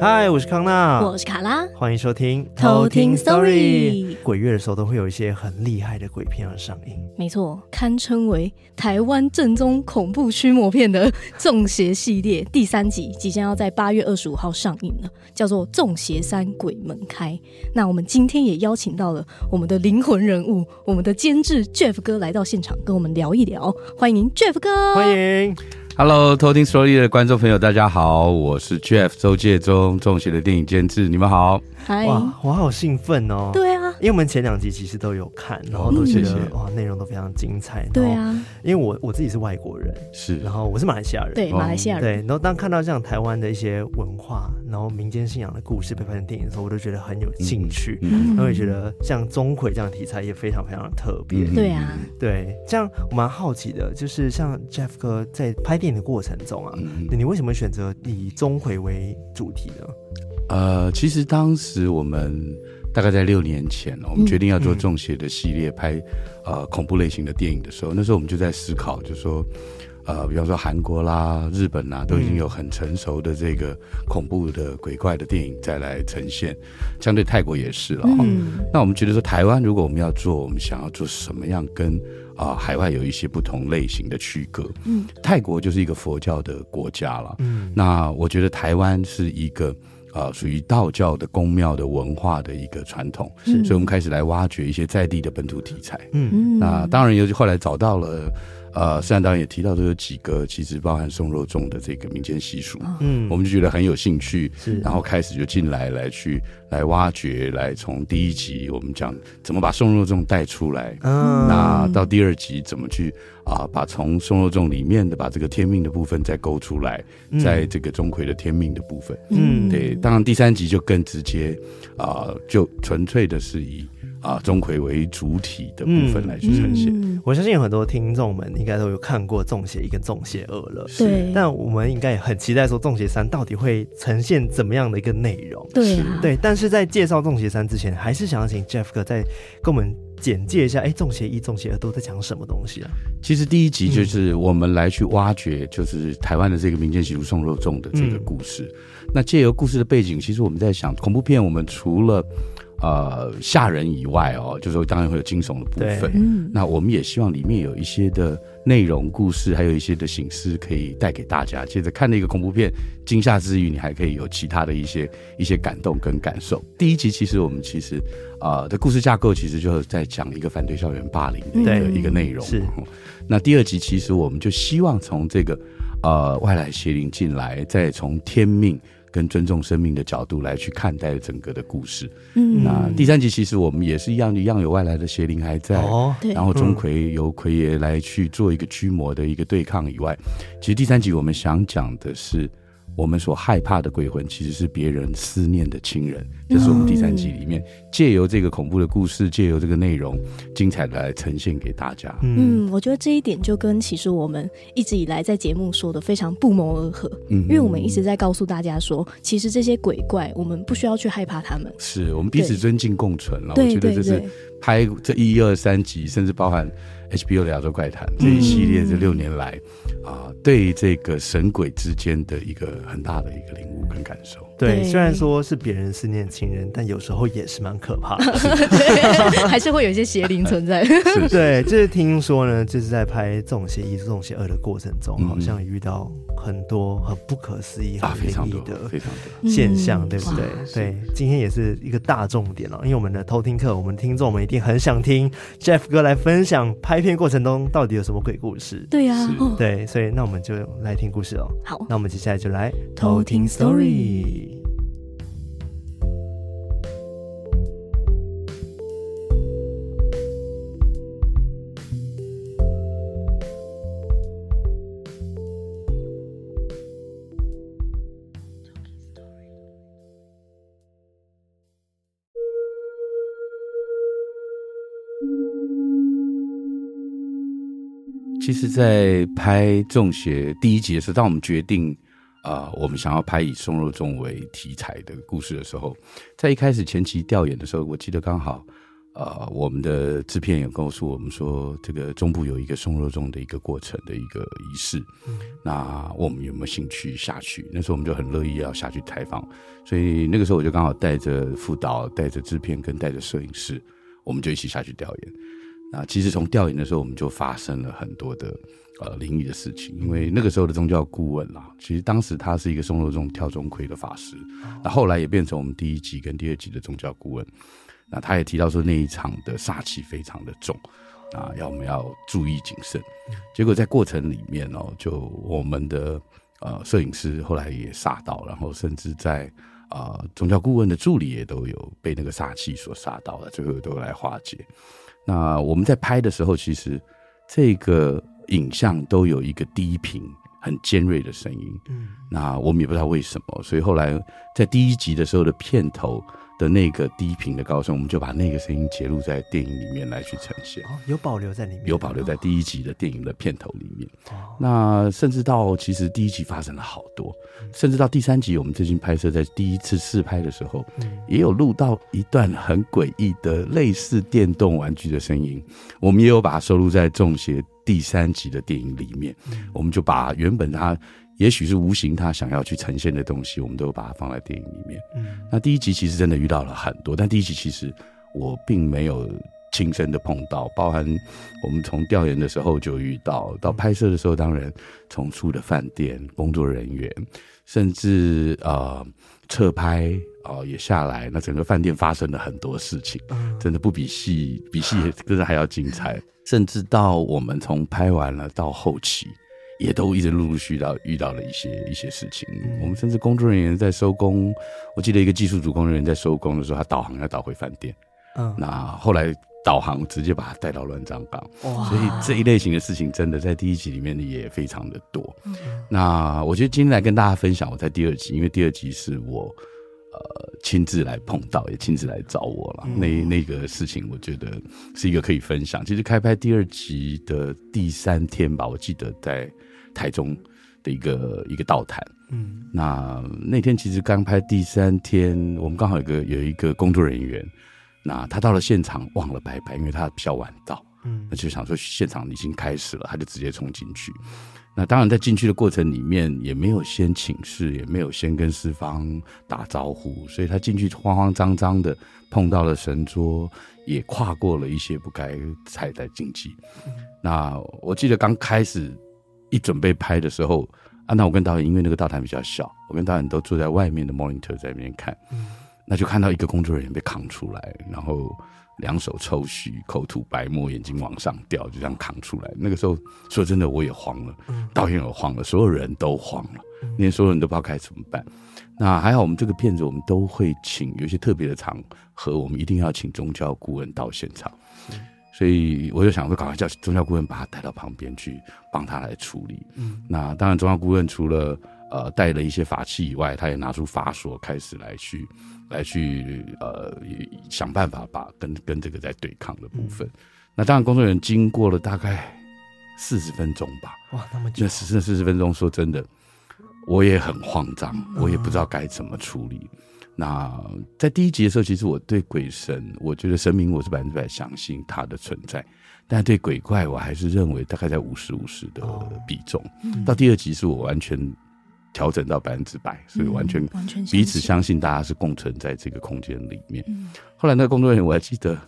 嗨，我是康纳，我是卡拉，欢迎收听偷听 Story。鬼月的时候都会有一些很厉害的鬼片要上映，没错，堪称为台湾正宗恐怖驱魔片的《中邪》系列第三集即将要在八月二十五号上映了，叫做《中邪三鬼门开》。那我们今天也邀请到了我们的灵魂人物，我们的监制 Jeff 哥来到现场跟我们聊一聊，欢迎 Jeff 哥，欢迎。Hello，偷听 Story 的观众朋友，大家好，我是 Jeff 周介中，中邪的电影监制，你们好。Hi 哇，我好兴奋哦！对啊，因为我们前两集其实都有看，然后都觉得、嗯、哇，内容都非常精彩。对啊，因为我我自己是外国人，是，然后我是马来西亚人，对，马来西亚人。对，然后当看到这样台湾的一些文化，然后民间信仰的故事被拍成电影的时候，我都觉得很有兴趣。嗯，然后也觉得像钟馗这样的题材也非常非常的特别。对啊，对，这样我蛮好奇的，就是像 Jeff 哥在拍电影的过程中。嗯、你为什么选择以钟馗为主题呢？呃，其实当时我们大概在六年前，我们决定要做中邪的系列，拍呃恐怖类型的电影的时候，那时候我们就在思考，就是说，呃，比方说韩国啦、日本啦，都已经有很成熟的这个恐怖的鬼怪的电影再来呈现，相对泰国也是了。嗯，那我们觉得说，台湾如果我们要做，我们想要做什么样跟啊，海外有一些不同类型的区隔。嗯，泰国就是一个佛教的国家了。嗯，那我觉得台湾是一个啊，属于道教的宫庙的文化的一个传统。是，所以我们开始来挖掘一些在地的本土题材。嗯，那当然，尤其后来找到了。呃，虽然导演也提到，都有几个其实包含送肉粽的这个民间习俗，嗯，我们就觉得很有兴趣，是，然后开始就进来来去来挖掘，来从第一集我们讲怎么把送肉粽带出来，嗯，那到第二集怎么去啊、呃，把从送肉粽里面的把这个天命的部分再勾出来，在这个钟馗的天命的部分，嗯，对，当然第三集就更直接啊、呃，就纯粹的是以。啊，钟馗为主体的部分来去呈现。嗯嗯、我相信有很多听众们应该都有看过《粽邪一》跟《粽邪二》了。对。但我们应该也很期待说，《粽邪三》到底会呈现怎么样的一个内容？对、啊。对。但是在介绍《粽邪三》之前，还是想要请 Jeff 哥再跟我们简介一下，哎，《中邪一》《中邪二》都在讲什么东西啊？其实第一集就是我们来去挖掘，就是台湾的这个民间习俗送肉粽的这个故事。嗯、那借由故事的背景，其实我们在想，恐怖片我们除了呃，吓人以外哦，就是说当然会有惊悚的部分。嗯，那我们也希望里面有一些的内容、故事，还有一些的形式可以带给大家。接着看那个恐怖片，惊吓之余，你还可以有其他的一些一些感动跟感受。第一集其实我们其实啊、呃、的故事架构其实就是在讲一个反对校园霸凌的一个一个内容。是。那第二集其实我们就希望从这个呃外来邪灵进来，再从天命。跟尊重生命的角度来去看待整个的故事。嗯，那第三集其实我们也是一样，一样有外来的邪灵还在。哦，然后钟馗由奎爷来去做一个驱魔的一个对抗以外，其实第三集我们想讲的是。我们所害怕的鬼魂，其实是别人思念的亲人。这是我们第三集里面借由这个恐怖的故事，借由这个内容，精彩的来呈现给大家。嗯，我觉得这一点就跟其实我们一直以来在节目说的非常不谋而合。嗯，因为我们一直在告诉大家说，其实这些鬼怪，我们不需要去害怕他们，是我们彼此尊敬共存了。我觉得这是拍这一二三集，甚至包含。HBO 的亚洲怪谈这一系列这六年来，啊、嗯呃，对这个神鬼之间的一个很大的一个领悟跟感受。对，虽然说是别人思念亲人，但有时候也是蛮可怕的，还是会有一些邪灵存在。是 对，就是听说呢，就是在拍《这种邪一》《粽邪二》的过程中，好像遇到很多很不可思议、啊、很灵异的非常多现象，对不对？嗯、对，今天也是一个大重点了，因为我们的偷听课，我们听众们一定很想听 Jeff 哥来分享拍片过程中到底有什么鬼故事。对呀、啊，对，所以那我们就来听故事哦。好，那我们接下来就来偷听 story。实，在拍《中邪》第一集的时候，当我们决定啊、呃，我们想要拍以松肉粽为题材的故事的时候，在一开始前期调研的时候，我记得刚好，呃，我们的制片也告诉我们说，这个中部有一个送肉粽的一个过程的一个仪式，嗯、那我们有没有兴趣下去？那时候我们就很乐意要下去采访，所以那个时候我就刚好带着副导、带着制片跟带着摄影师，我们就一起下去调研。那其实从调研的时候，我们就发生了很多的呃灵异的事情，因为那个时候的宗教顾问啦，其实当时他是一个送肉粽跳钟馗的法师，那后来也变成我们第一集跟第二集的宗教顾问。那他也提到说那一场的煞气非常的重，啊，要我们要注意谨慎。结果在过程里面哦，就我们的呃摄影师后来也煞到，然后甚至在啊、呃、宗教顾问的助理也都有被那个煞气所煞到了，最后都来化解。那我们在拍的时候，其实这个影像都有一个低频、很尖锐的声音。嗯，那我们也不知道为什么，所以后来在第一集的时候的片头的那个低频的高声，我们就把那个声音截录在电影里面来去呈现。哦，有保留在里面，有保留在第一集的电影的片头里面。哦，那甚至到其实第一集发生了好多，甚至到第三集，我们最近拍摄在第一次试拍的时候，也有录到一段很诡异的类似电动玩具的声音。我们也有把它收录在《中邪》第三集的电影里面。我们就把原本它。也许是无形，他想要去呈现的东西，我们都把它放在电影里面。嗯，那第一集其实真的遇到了很多，但第一集其实我并没有亲身的碰到，包含我们从调研的时候就遇到，到拍摄的时候，当然从住的饭店工作人员，甚至呃侧拍啊、呃、也下来，那整个饭店发生了很多事情，真的不比戏比戏真的还要精彩，甚至到我们从拍完了到后期。也都一直陆陆续续到遇到了一些一些事情，我们甚至工作人员在收工，我记得一个技术组工作人员在收工的时候，他导航要导回饭店，嗯，那后来导航直接把他带到乱葬岗，哇，所以这一类型的事情真的在第一集里面也非常的多。那我觉得今天来跟大家分享，我在第二集，因为第二集是我呃亲自来碰到，也亲自来找我了，那那个事情我觉得是一个可以分享。其实开拍第二集的第三天吧，我记得在。台中的一个一个道坛，嗯，那那天其实刚拍第三天，我们刚好有个有一个工作人员，那他到了现场忘了拜拜，因为他比较晚到，嗯，那就想说现场已经开始了，他就直接冲进去。那当然在进去的过程里面也没有先请示，也没有先跟四方打招呼，所以他进去慌慌张张的碰到了神桌，也跨过了一些不该踩的禁忌。嗯，那我记得刚开始。一准备拍的时候，啊，那我跟导演因为那个道坛比较小，我跟导演都坐在外面的 monitor 在那边看，嗯，那就看到一个工作人员被扛出来，然后两手抽须，口吐白沫，眼睛往上掉，就这样扛出来。那个时候说真的，我也慌了，导演也慌了，所有人都慌了，连所有人都不知道该怎么办。那还好，我们这个片子我们都会请有一些特别的场合，我们一定要请宗教顾问到现场。所以我就想说，赶快叫宗教顾问把他带到旁边去，帮他来处理。嗯，那当然，宗教顾问除了呃带了一些法器以外，他也拿出法锁开始来去来去呃想办法把跟跟这个在对抗的部分。嗯、那当然，工作人员经过了大概四十分钟吧。哇，那么久！那四四十分钟，说真的，我也很慌张，我也不知道该怎么处理。嗯那在第一集的时候，其实我对鬼神，我觉得神明我是百分之百相信它的存在，但对鬼怪我还是认为大概在五十五十的比重。到第二集是我完全调整到百分之百，所以完全彼此相信大家是共存在这个空间里面。嗯、后来那个工作人员我还记得，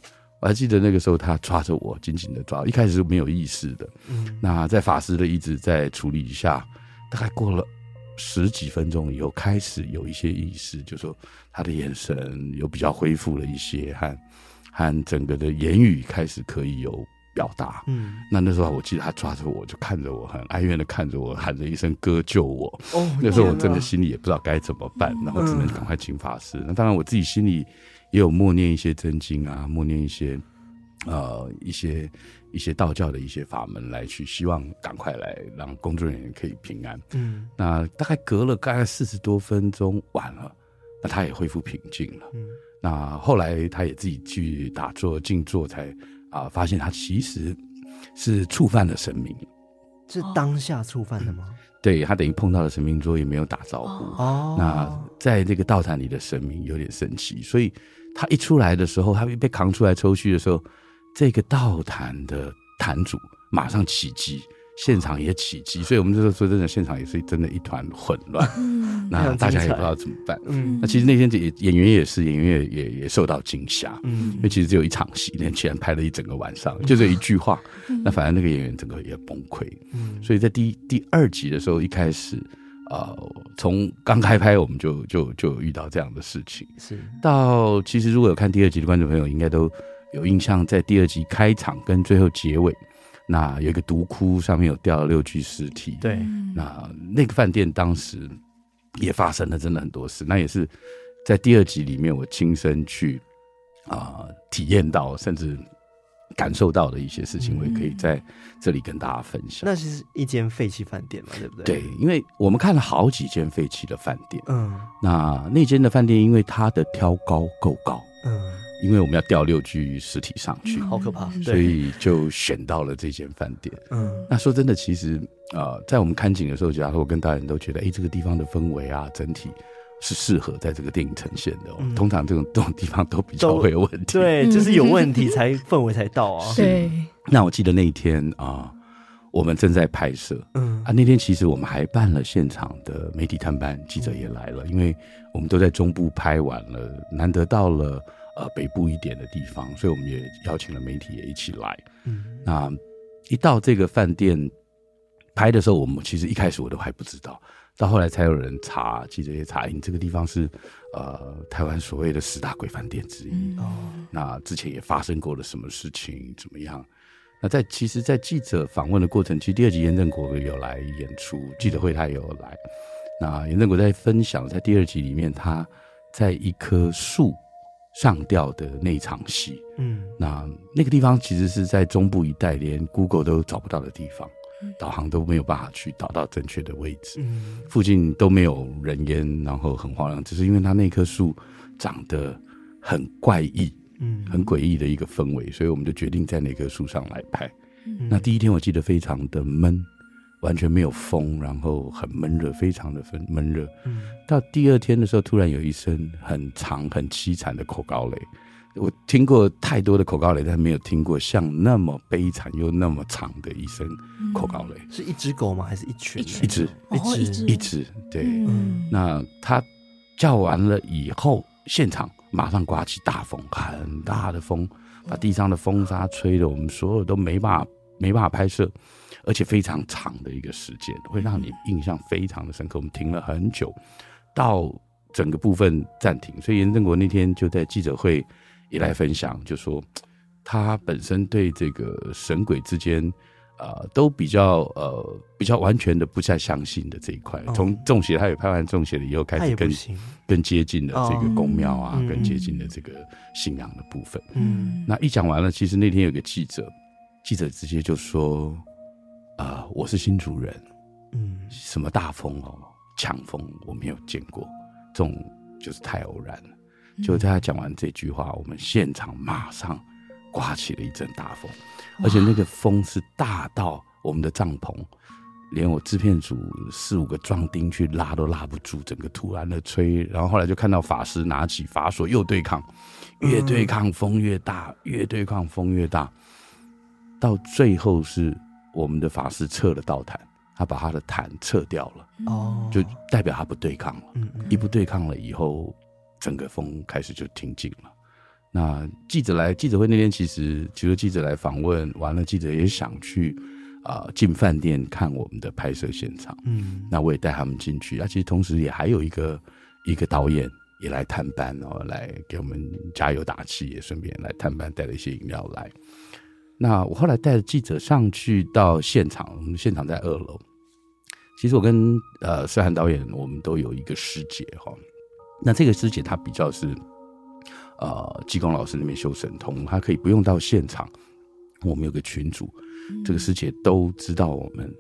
我还记得那个时候他抓着我紧紧的抓，一开始是没有意识的。嗯、那在法师的一直在处理一下。大概过了十几分钟以后，开始有一些意识，就说他的眼神有比较恢复了一些，和和整个的言语开始可以有表达。嗯，那那时候我记得他抓着我，就看着我，很哀怨的看着我，喊着一声“哥救我”。哦，那时候我真的心里也不知道该怎么办，然后只能赶快请法师。那当然我自己心里也有默念一些真经啊，默念一些。呃，一些一些道教的一些法门来去，希望赶快来让工作人员可以平安。嗯，那大概隔了大概四十多分钟，晚了，那他也恢复平静了。嗯，那后来他也自己去打坐静坐，才啊、呃、发现他其实是触犯了神明，是当下触犯的吗？嗯、对，他等于碰到了神明桌，也没有打招呼。哦，那在这个道坛里的神明有点神奇，所以他一出来的时候，他被扛出来抽须的时候。这个道坛的坛主马上起乩，现场也起鸡，所以我们就说说真的，现场也是真的一团混乱。嗯，那大家也不知道怎么办。嗯，那其实那天演演员也是，演员也也也受到惊吓。嗯，因为其实只有一场戏，那天竟然拍了一整个晚上，就这一句话。嗯，那反正那个演员整个也崩溃。嗯，所以在第第二集的时候，一开始，呃，从刚开拍我们就就就遇到这样的事情。是到其实如果有看第二集的观众朋友，应该都。有印象，在第二集开场跟最后结尾，那有一个独窟，上面有掉了六具尸体。对，那那个饭店当时也发生了真的很多事，那也是在第二集里面我亲身去啊、呃、体验到，甚至感受到的一些事情，我也可以在这里跟大家分享。那是一间废弃饭店嘛，对不对？对，因为我们看了好几间废弃的饭店，嗯，那那间的饭店因为它的挑高够高，嗯。因为我们要吊六具尸体上去，好可怕，所以就选到了这间饭店。嗯，那说真的，其实呃，在我们看景的时候，假如我跟大人都觉得，哎，这个地方的氛围啊，整体是适合在这个电影呈现的。嗯、通常这种这种地方都比较会有问题，对，就是有问题才氛围才到啊。对。那我记得那一天啊、呃，我们正在拍摄，嗯啊，那天其实我们还办了现场的媒体探班，记者也来了，因为我们都在中部拍完了，难得到了。呃，北部一点的地方，所以我们也邀请了媒体也一起来。嗯，那一到这个饭店拍的时候，我们其实一开始我都还不知道，到后来才有人查，记者也查，你这个地方是呃台湾所谓的十大鬼饭店之一。哦、嗯，那之前也发生过了什么事情？怎么样？那在其实，在记者访问的过程，其实第二集严正国有来演出，记者会他也有来。那严正国在分享，在第二集里面，他在一棵树。上吊的那一场戏，嗯，那那个地方其实是在中部一带，连 Google 都找不到的地方，导航都没有办法去导到正确的位置，嗯，附近都没有人烟，然后很荒凉，只是因为它那棵树长得很怪异，嗯，很诡异的一个氛围，所以我们就决定在那棵树上来拍。嗯，那第一天我记得非常的闷。完全没有风，然后很闷热，非常的闷闷热。嗯，到第二天的时候，突然有一声很长、很凄惨的口高雷。我听过太多的口高雷，但没有听过像那么悲惨又那么长的一声口高雷。是一只狗吗？还是一群？一只，一只，一只。对，嗯，那它叫完了以后，现场马上刮起大风，很大的风，把地上的风沙吹得我们所有都没办法，没办法拍摄。而且非常长的一个时间，会让你印象非常的深刻。我们停了很久，到整个部分暂停。所以严正国那天就在记者会也来分享，就说他本身对这个神鬼之间，呃，都比较呃比较完全的不再相信的这一块。从中邪，他也拍完中邪了以后，开始更更接近的这个宫庙啊，更接近的这个信仰的部分。嗯，那一讲完了，其实那天有个记者，记者直接就说。啊、呃，我是新竹人，嗯，什么大风哦，强风我没有见过，这种就是太偶然了。就在他讲完这句话，我们现场马上刮起了一阵大风，而且那个风是大到我们的帐篷，连我制片组四五个壮丁去拉都拉不住，整个突然的吹，然后后来就看到法师拿起法锁又对抗，越对抗风越大，越对抗风越大，到最后是。我们的法师撤了道坛，他把他的坛撤掉了，哦，就代表他不对抗了。嗯嗯，一不对抗了以后，整个风开始就停静了。那记者来记者会那天，其实其实记者来访问完了，记者也想去啊进饭店看我们的拍摄现场。嗯，那我也带他们进去。那其实同时也还有一个一个导演也来探班，然后来给我们加油打气，也顺便来探班，带了一些饮料来。那我后来带着记者上去到现场，我们现场在二楼。其实我跟呃思涵导演，我们都有一个师姐哈。那这个师姐她比较是呃济公老师那边修神通，她可以不用到现场。我们有个群组，这个师姐都知道我们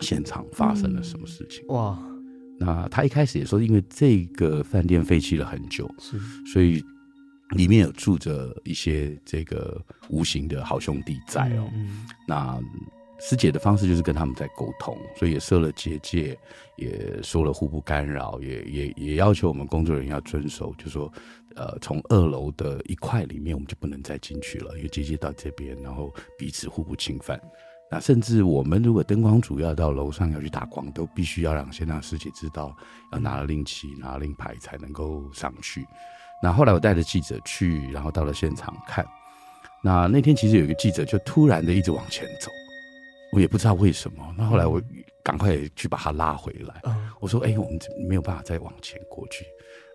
现场发生了什么事情。哇！那她一开始也说，因为这个饭店废弃了很久，是，所以里面有住着一些这个无形的好兄弟在哦。那。师姐的方式就是跟他们在沟通，所以也设了结界，也说了互不干扰，也也也要求我们工作人员要遵守，就说，呃，从二楼的一块里面我们就不能再进去了，因为结界到这边，然后彼此互不侵犯。那甚至我们如果灯光组要到楼上要去打光，都必须要让先让师姐知道，要拿了令旗、拿了令牌才能够上去。那后来我带着记者去，然后到了现场看，那那天其实有一个记者就突然的一直往前走。我也不知道为什么，那后来我赶快去把他拉回来。嗯、我说：“哎、欸，我们没有办法再往前过去。”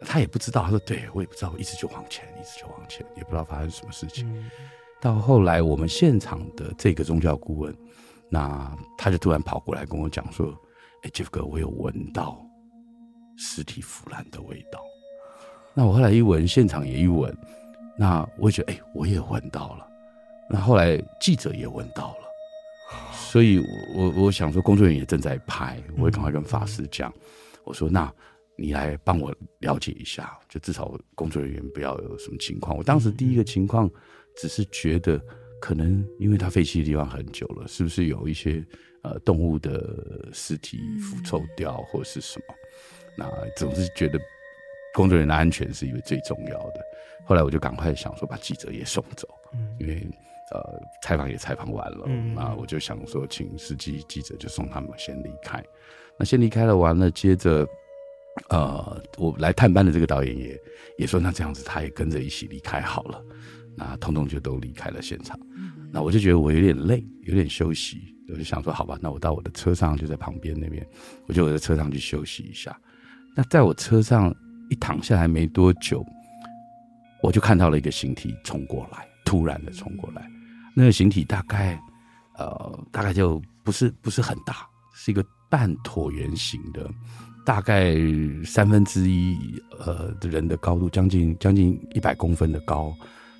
他也不知道，他说：“对，我也不知道，我一直就往前，一直就往前，也不知道发生什么事情。嗯”到后来，我们现场的这个宗教顾问，那他就突然跑过来跟我讲说：“哎、欸，Jeff 哥，我有闻到尸体腐烂的味道。”那我后来一闻，现场也一闻，那我也觉得：“哎、欸，我也闻到了。”那后来记者也闻到了。所以我，我我想说，工作人员也正在拍，我会赶快跟法师讲，我说：“那你来帮我了解一下，就至少工作人员不要有什么情况。”我当时第一个情况只是觉得，可能因为它废弃的地方很久了，是不是有一些呃动物的尸体腐臭掉，或者是什么？那总是觉得工作人员的安全是一个最重要的。后来我就赶快想说，把记者也送走，因为。呃，采访也采访完了，嗯，那我就想说，请司机记者就送他们先离开。那先离开了，完了，接着，呃，我来探班的这个导演也也说，那这样子他也跟着一起离开好了。那通通就都离开了现场。那我就觉得我有点累，有点休息，我就想说，好吧，那我到我的车上就在旁边那边，我就我在车上去休息一下。那在我车上一躺下来没多久，我就看到了一个形体冲过来，突然的冲过来。那个形体大概，呃，大概就不是不是很大，是一个半椭圆形的，大概三分之一呃的人的高度，将近将近一百公分的高。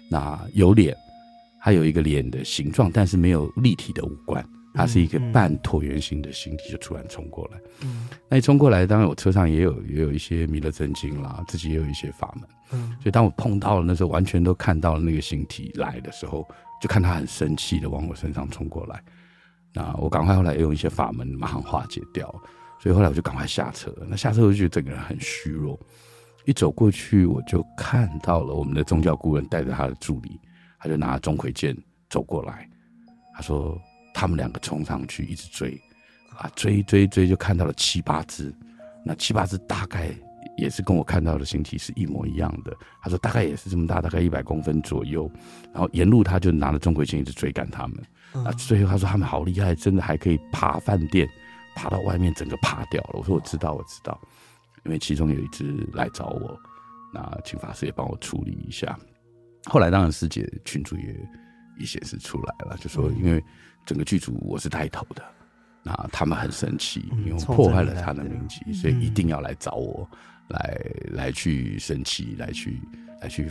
那有脸，还有一个脸的形状，但是没有立体的五官，它是一个半椭圆形的形体，就突然冲过来。嗯，那一冲过来，当然我车上也有也有一些弥勒真经啦，自己也有一些法门。嗯，所以当我碰到了那时候，完全都看到了那个形体来的时候。就看他很生气的往我身上冲过来，那我赶快后来用一些法门马上化解掉，所以后来我就赶快下车。那下车我就觉得整个人很虚弱，一走过去我就看到了我们的宗教顾问带着他的助理，他就拿钟馗剑走过来，他说他们两个冲上去一直追，啊追追追就看到了七八只，那七八只大概。也是跟我看到的形体是一模一样的。他说大概也是这么大，大概一百公分左右。然后沿路他就拿了钟馗剑一直追赶他们。啊，最后他说他们好厉害，真的还可以爬饭店，爬到外面整个爬掉了。我说我知道，我知道，因为其中有一只来找我，那请法师也帮我处理一下。后来当然师姐群主也也显示出来了，就说因为整个剧组我是带头的。那他们很生气，因为破坏了他的名气，所以一定要来找我，来来去生气，来去来去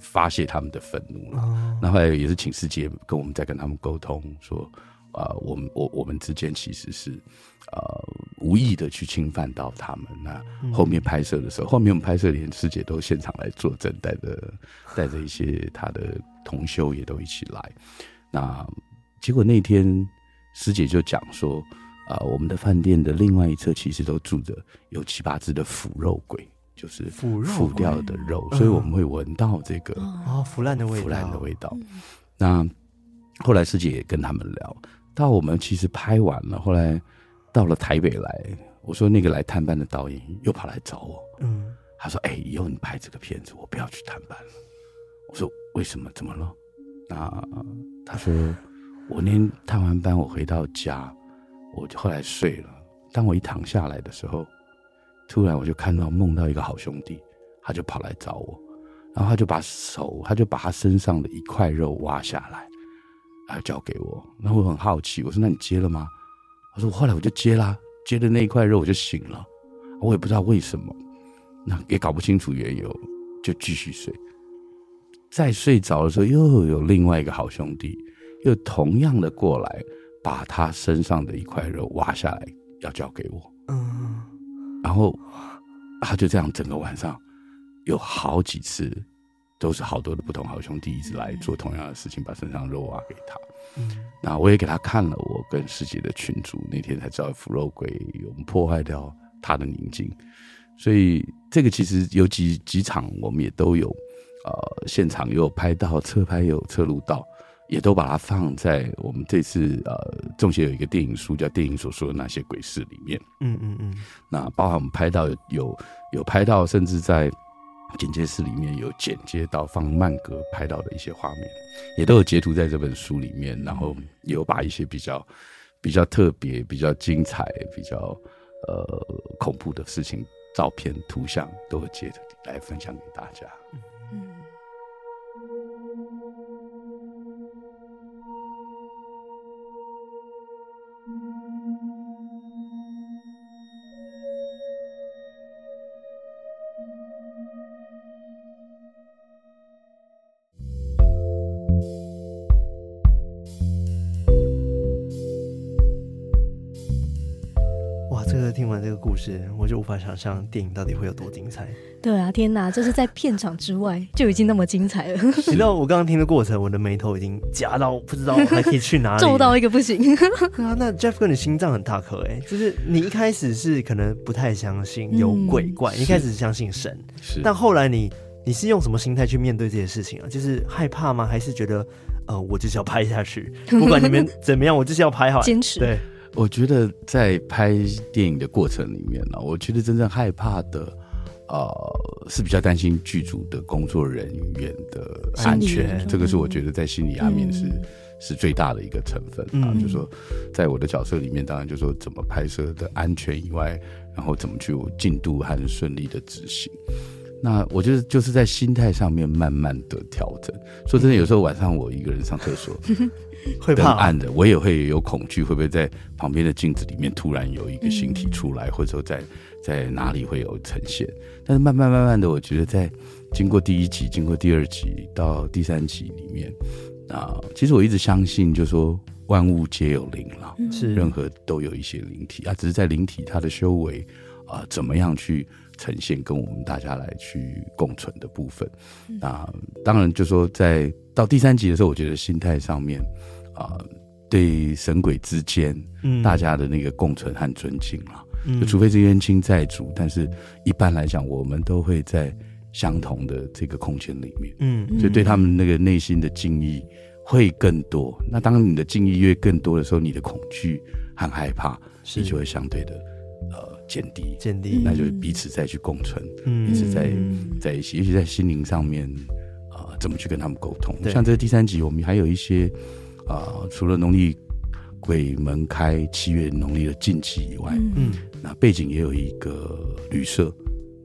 发泄他们的愤怒了。那后来也是请师姐跟我们再跟他们沟通，说啊，我们我我们之间其实是呃无意的去侵犯到他们。那后面拍摄的时候，后面我们拍摄连师姐都现场来作证，带着带着一些他的同修也都一起来。那结果那天。师姐就讲说，啊、呃，我们的饭店的另外一侧其实都住着有七八只的腐肉鬼，就是腐腐掉的肉，所以我们会闻到这个啊腐烂的味道。腐烂的味道。那后来师姐也跟他们聊，到我们其实拍完了，后来到了台北来，我说那个来探班的导演又跑来找我，嗯，他说，哎、欸，以后你拍这个片子，我不要去探班了。我说为什么？怎么了？那他说。我那天探完班，我回到家，我就后来睡了。当我一躺下来的时候，突然我就看到梦到一个好兄弟，他就跑来找我，然后他就把手，他就把他身上的一块肉挖下来，然后交给我。然后我很好奇，我说：“那你接了吗？”他说：“我后来我就接啦，接的那一块肉我就醒了，我也不知道为什么，那也搞不清楚缘由，就继续睡。再睡着的时候，又有另外一个好兄弟。”又同样的过来，把他身上的一块肉挖下来，要交给我。嗯，然后他就这样整个晚上有好几次，都是好多的不同好兄弟一直来做同样的事情，把身上肉挖给他。嗯，那我也给他看了我跟师姐的群组，那天才知道腐肉鬼有破坏掉他的宁静。所以这个其实有几几场我们也都有，呃，现场也有拍到，侧拍也有侧录到。也都把它放在我们这次呃，中协有一个电影书叫《电影所说的那些鬼事》里面。嗯嗯嗯。那包含我们拍到有有拍到，甚至在剪接室里面有剪接到放慢格拍到的一些画面，也都有截图在这本书里面。然后也有把一些比较比较特别、比较精彩、比较呃恐怖的事情、照片、图像都会截来分享给大家。事，我就无法想象电影到底会有多精彩。对啊，天哪，就是在片场之外就已经那么精彩了。你知道我刚刚听的过程，我的眉头已经夹到不知道还可以去哪里，皱到一个不行。啊，那 Jeff 哥，你心脏很大颗哎，就是你一开始是可能不太相信有鬼怪，嗯、一开始相信神，是，但后来你你是用什么心态去面对这些事情啊？就是害怕吗？还是觉得呃，我就是要拍下去，不管你们怎么样，我就是要拍好，坚持。对。我觉得在拍电影的过程里面呢，我觉得真正害怕的，呃，是比较担心剧组的工作人员的安全。这个是我觉得在心理压面是、嗯、是最大的一个成分啊。嗯、就是说，在我的角色里面，当然就是说怎么拍摄的安全以外，然后怎么去进度和顺利的执行。那我觉得就是在心态上面慢慢的调整。说真的，有时候晚上我一个人上厕所。会怕暗的，我也会有恐惧，会不会在旁边的镜子里面突然有一个形体出来，嗯、或者说在在哪里会有呈现？但是慢慢慢慢的，我觉得在经过第一集、经过第二集到第三集里面，啊，其实我一直相信，就是说万物皆有灵了，是。任何都有一些灵体啊，只是在灵体它的修为啊，怎么样去呈现，跟我们大家来去共存的部分。啊，当然就说在到第三集的时候，我觉得心态上面。啊、呃，对神鬼之间，嗯，大家的那个共存和尊敬了，嗯，就除非是冤亲债主，但是一般来讲，我们都会在相同的这个空间里面，嗯，所以对他们那个内心的敬意会更多。那当你的敬意越更多的时候，你的恐惧和害怕，你就会相对的呃减低，减低，那就彼此再去共存，嗯，彼此在在一起，尤其在心灵上面啊、呃，怎么去跟他们沟通？像这第三集，我们还有一些。啊、呃，除了农历鬼门开七月农历的禁忌以外，嗯，那背景也有一个旅社，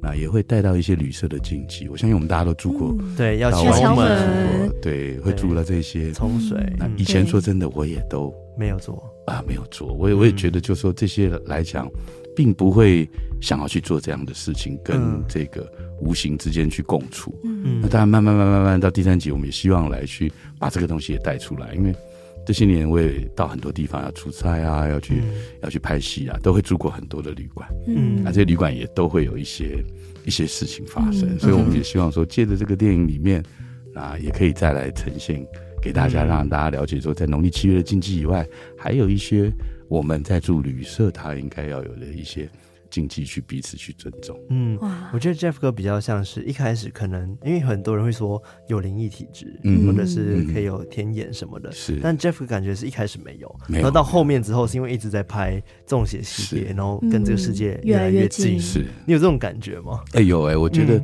那也会带到一些旅社的禁忌。我相信我们大家都住过，嗯、对，要敲门，对，对会住了这些冲水。那以前说真的，我也都没有做啊，没有做。我也我也觉得，就是说这些来讲，并不会想要去做这样的事情，跟这个无形之间去共处。嗯，那当然，慢慢慢慢慢到第三集，我们也希望来去把这个东西也带出来，因为。这些年我也到很多地方要出差啊，要去、嗯、要去拍戏啊，都会住过很多的旅馆。嗯，那这些旅馆也都会有一些一些事情发生，嗯、所以我们也希望说，借着这个电影里面，啊，也可以再来呈现给大家，让大家了解说，在农历七月的禁忌以外，还有一些我们在住旅社他应该要有的一些。禁忌去彼此去尊重。嗯，我觉得 Jeff 哥比较像是一开始可能因为很多人会说有灵异体质，嗯，或者是可以有天眼什么的，是。但 Jeff 哥感觉是一开始没有，没有。然后到后面之后是因为一直在拍中邪系列，然后跟这个世界越来越近。是，你有这种感觉吗？哎有哎，我觉得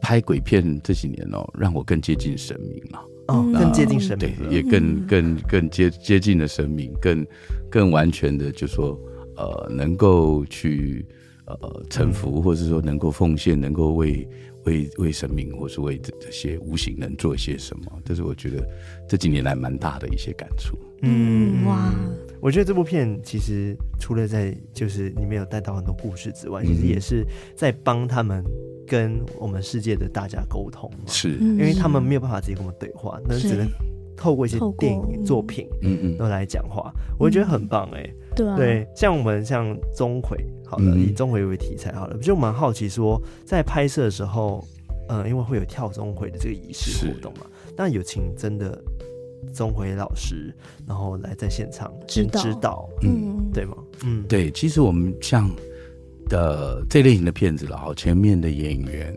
拍鬼片这几年哦，让我更接近神明了。哦，更接近神明，对，也更更更接接近了神明，更更完全的，就说呃，能够去呃臣服，或者说能够奉献，能够为为为神明，或是为这这些无形人做一些什么，这是我觉得这几年来蛮大的一些感触。嗯，哇。我觉得这部片其实除了在就是里面有带到很多故事之外，嗯、其实也是在帮他们跟我们世界的大家沟通嘛，是，因为他们没有办法直接跟我们对话，那只能透过一些电影作品，嗯嗯，都来讲话。我觉得很棒哎、欸，对啊，对，像我们像钟馗，好了，以钟馗为题材好了，就蛮好奇说，在拍摄的时候，嗯，因为会有跳钟馗的这个仪式活动嘛，那友情真的。钟馗老师，然后来在现场指导，指导，嗯，对吗？嗯，对。其实我们像的这类型的片子了，哈，前面的演员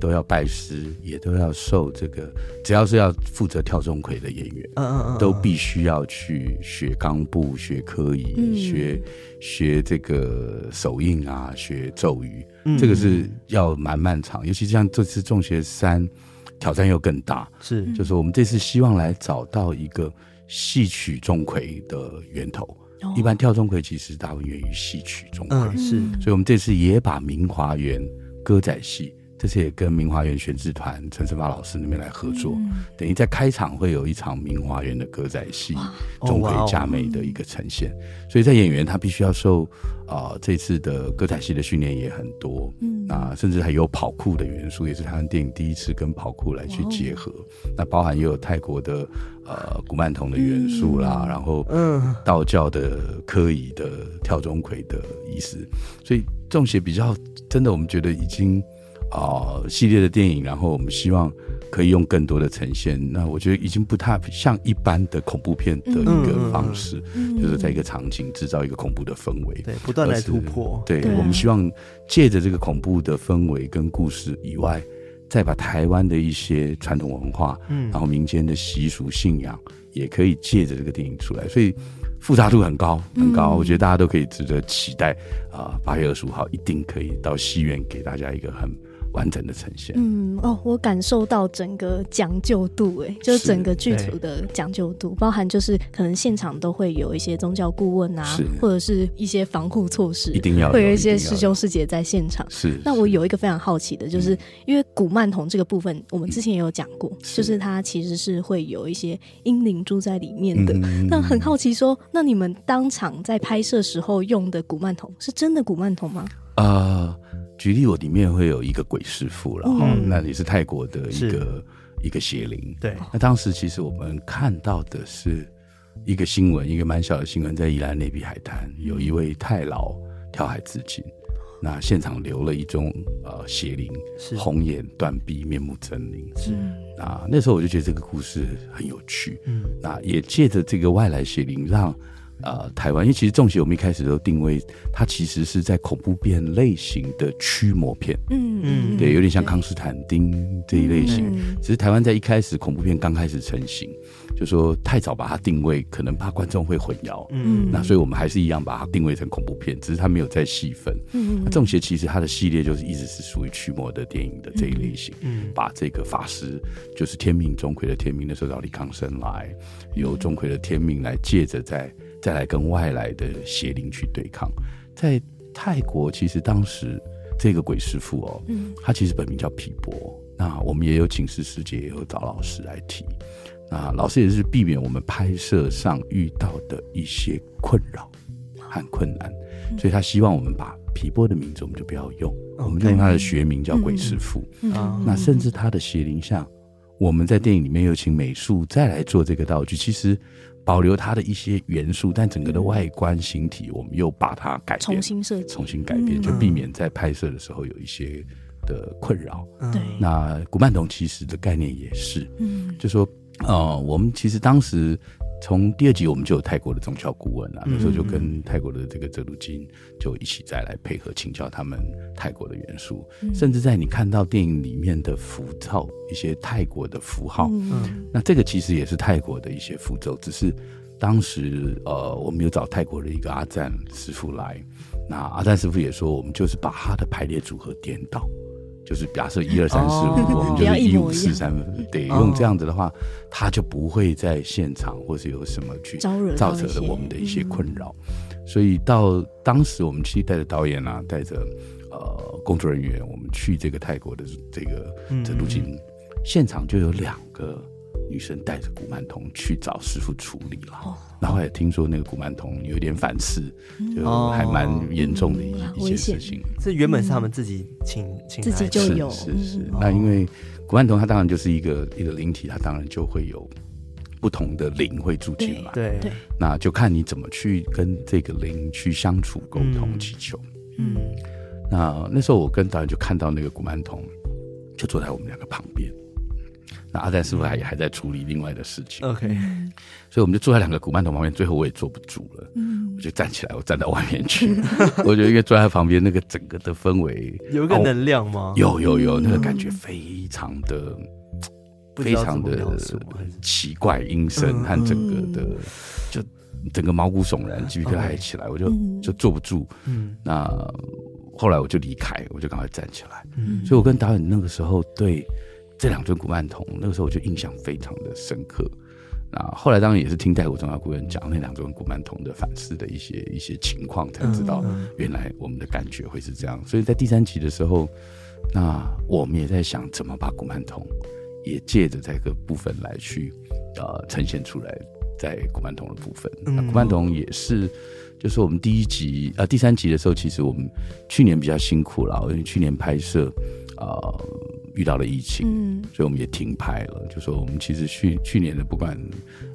都要拜师，也都要受这个，只要是要负责跳钟馗的演员，嗯嗯嗯，都必须要去学刚步、学科仪、嗯、学学这个手印啊，学咒语，嗯、这个是要蛮漫长。尤其像这次中学三。挑战又更大，是，就是我们这次希望来找到一个戏曲钟馗的源头。哦、一般跳钟馗其实大部分源于戏曲钟馗，嗯，是，所以我们这次也把明华园歌仔戏。这次也跟明华园弦制团陈世发老师那边来合作，嗯、等于在开场会有一场明华园的歌仔戏，钟馗佳美的一个呈现。哦、所以在演员他必须要受啊、呃、这次的歌仔戏的训练也很多，嗯啊，甚至还有跑酷的元素，也是台湾电影第一次跟跑酷来去结合。哦、那包含也有泰国的呃古曼童的元素啦，嗯、然后嗯道教的科仪的跳钟馗的意思，所以这些比较真的，我们觉得已经。啊、呃，系列的电影，然后我们希望可以用更多的呈现。那我觉得已经不太像一般的恐怖片的一个方式，嗯、就是在一个场景制造一个恐怖的氛围，对，不断来突破。对，我们希望借着这个恐怖的氛围跟故事以外，再把台湾的一些传统文化，嗯，然后民间的习俗信仰，也可以借着这个电影出来。所以复杂度很高，很高。嗯、我觉得大家都可以值得期待啊！八、呃、月二十五号一定可以到戏院给大家一个很。完整的呈现，嗯哦，我感受到整个讲究度，哎，就是整个剧组的讲究度，包含就是可能现场都会有一些宗教顾问啊，或者是一些防护措施，一定要会有一些师兄师姐在现场。是，那我有一个非常好奇的，就是、嗯、因为古曼童这个部分，我们之前也有讲过，是就是它其实是会有一些阴灵住在里面的。嗯、那很好奇说，那你们当场在拍摄时候用的古曼童是真的古曼童吗？啊、呃。举例，我里面会有一个鬼师傅，然后那也是泰国的一个一个邪灵。对，那当时其实我们看到的是一个新闻，一个蛮小的新闻，在宜兰内比海滩有一位太老跳海自尽，那现场留了一宗呃邪灵，是红眼断臂，面目狰狞。是，那那时候我就觉得这个故事很有趣。嗯，那也借着这个外来邪灵让。呃，台湾，因为其实《众邪》我们一开始都定位它其实是在恐怖片类型的驱魔片，嗯嗯，对，有点像康斯坦丁这一类型。嗯、只是台湾在一开始恐怖片刚开始成型，就说太早把它定位，可能怕观众会混淆，嗯，那所以我们还是一样把它定位成恐怖片，只是它没有再细分。嗯，那《众邪》其实它的系列就是一直是属于驱魔的电影的这一类型，嗯，把这个法师就是天命钟馗的天命的时候找李康生来，由钟馗的天命来借着在。再来跟外来的邪灵去对抗，在泰国其实当时这个鬼师傅哦，嗯，他其实本名叫皮博。那我们也有请师师姐，也有找老师来提。那老师也是避免我们拍摄上遇到的一些困扰和困难，所以他希望我们把皮波的名字我们就不要用，我们就用他的学名叫鬼师傅。那甚至他的邪灵像，我们在电影里面有请美术再来做这个道具，其实。保留它的一些元素，但整个的外观形体，我们又把它改变，重新设计，重新改变，就避免在拍摄的时候有一些的困扰。对，那古曼童其实的概念也是，嗯，就说，呃，我们其实当时。从第二集我们就有泰国的宗教顾问啊，那时候就跟泰国的这个哲鲁金就一起再来配合请教他们泰国的元素，甚至在你看到电影里面的符咒，一些泰国的符号，嗯，那这个其实也是泰国的一些符咒，只是当时呃我们有找泰国的一个阿赞师傅来，那阿赞师傅也说我们就是把他的排列组合颠倒。就是假设一二三四五，我们 就是一五四三，对，用这样子的话，他就不会在现场或是有什么去造成了我们的一些困扰。所以到当时，我们其实带着导演啊，带着呃工作人员，我们去这个泰国的这个这路径，现场就有两个。女生带着古曼童去找师傅处理了，哦、然后也听说那个古曼童有点反噬，嗯、就还蛮严重的一一件事情。这原本是他们自己请请自己就有，是是，是。嗯、那因为古曼童他当然就是一个一个灵体，他当然就会有不同的灵会住进来，对对。那就看你怎么去跟这个灵去相处、沟通、祈求。嗯。那那时候我跟导演就看到那个古曼童，就坐在我们两个旁边。那阿赞师傅还还在处理另外的事情，OK，所以我们就坐在两个古曼童旁边，最后我也坐不住了，嗯，我就站起来，我站到外面去，我觉得因为坐在旁边，那个整个的氛围 有一个能量吗？有有有，那个感觉非常的非常的奇怪，阴森和整个的就整个毛骨悚然，鸡皮疙瘩起来，我就就坐不住，嗯，那后来我就离开，我就赶快站起来，嗯，所以我跟导演那个时候对。这两尊古曼童，那个时候我就印象非常的深刻。那后来当然也是听泰国宗教顾问讲那两尊古曼童的反思的一些一些情况，才知道原来我们的感觉会是这样。所以在第三集的时候，那我们也在想怎么把古曼童也借着这个部分来去呃呈现出来，在古曼童的部分。那古曼童也是，就是我们第一集呃第三集的时候，其实我们去年比较辛苦了，因为去年拍摄呃。遇到了疫情，嗯，所以我们也停拍了。就说我们其实去去年的不管，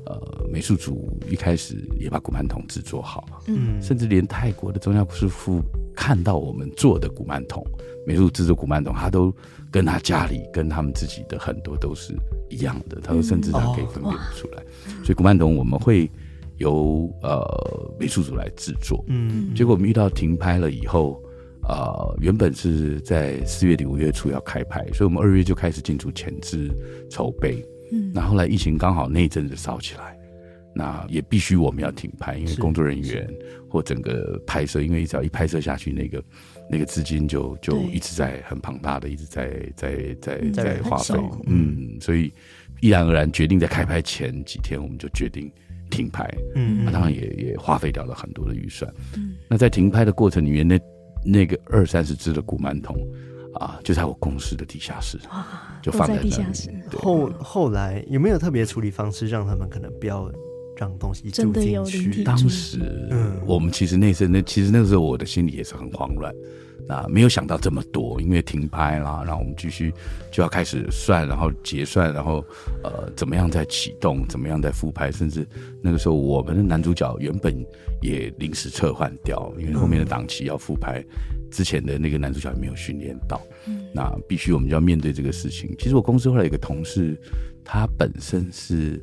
呃，美术组一开始也把古曼童制作好，嗯，甚至连泰国的宗教师傅看到我们做的古曼童，美术制作古曼童，他都跟他家里跟他们自己的很多都是一样的，他说甚至他可以分辨出来。嗯哦、所以古曼童我们会由呃美术组来制作，嗯，结果我们遇到停拍了以后。呃，原本是在四月底五月初要开拍，所以我们二月就开始进驻前置筹备。嗯，那后来疫情刚好那一阵子烧起来，那也必须我们要停拍，因为工作人员或整个拍摄，因为只要一拍摄下去，那个那个资金就就一直在很庞大的，一直在在在在，花费。嗯，所以毅然而然决定在开拍前几天，我们就决定停拍。嗯，那当然也也花费掉了很多的预算。嗯，那在停拍的过程里面，那那个二三十只的古曼童啊，就在我公司的地下室，就放在地下室。后后来有没有特别处理方式，让他们可能不要让东西住进去？当时，嗯，我们其实那时候那其实那个时候我的心里也是很慌乱。啊，没有想到这么多，因为停拍啦，然后我们继续就要开始算，然后结算，然后呃，怎么样再启动，怎么样再复拍，甚至那个时候我们的男主角原本也临时撤换掉，因为后面的档期要复拍，之前的那个男主角也没有训练到，嗯，那必须我们就要面对这个事情。其实我公司后来有一个同事，他本身是。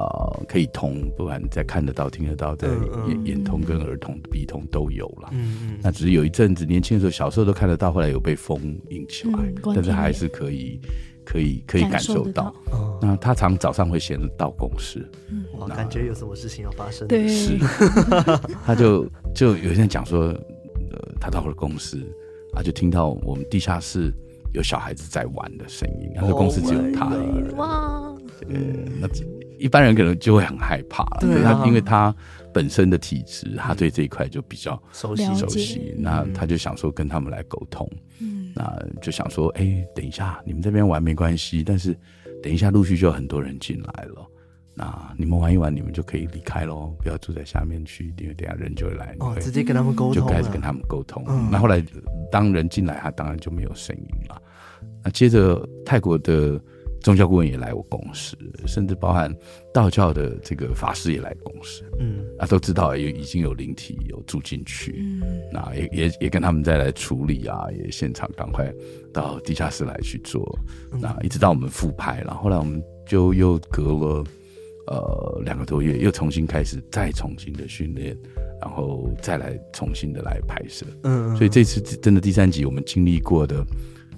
呃，可以通，不管在看得到、听得到，在眼眼通跟耳通、鼻通都有了。嗯嗯。那只是有一阵子年轻的时候，小时候都看得到，后来有被封印起来，但是还是可以、可以、可以感受到。那他常早上会先到公司，哇，感觉有什么事情要发生。对。是。他就就有些人讲说，呃，他到了公司，他就听到我们地下室有小孩子在玩的声音，然后公司只有他一个人。哇。呃，那。一般人可能就会很害怕了，对他，因为他本身的体质，他对这一块就比较熟悉熟悉。那他就想说跟他们来沟通，嗯，那就想说，哎，等一下你们这边玩没关系，但是等一下陆续就有很多人进来了，那你们玩一玩，你们就可以离开喽，不要住在下面去，因为等下人就会来，哦，直接跟他们沟通，就开始跟他们沟通。那后来当人进来，他当然就没有声音了。那接着泰国的。宗教顾问也来我公司，甚至包含道教的这个法师也来公司，嗯，啊，都知道有已经有灵体有住进去，嗯，那也也也跟他们再来处理啊，也现场赶快到地下室来去做，嗯、那一直到我们复拍，然后后来我们就又隔了呃两个多月，又重新开始再重新的训练，然后再来重新的来拍摄，嗯，所以这次真的第三集我们经历过的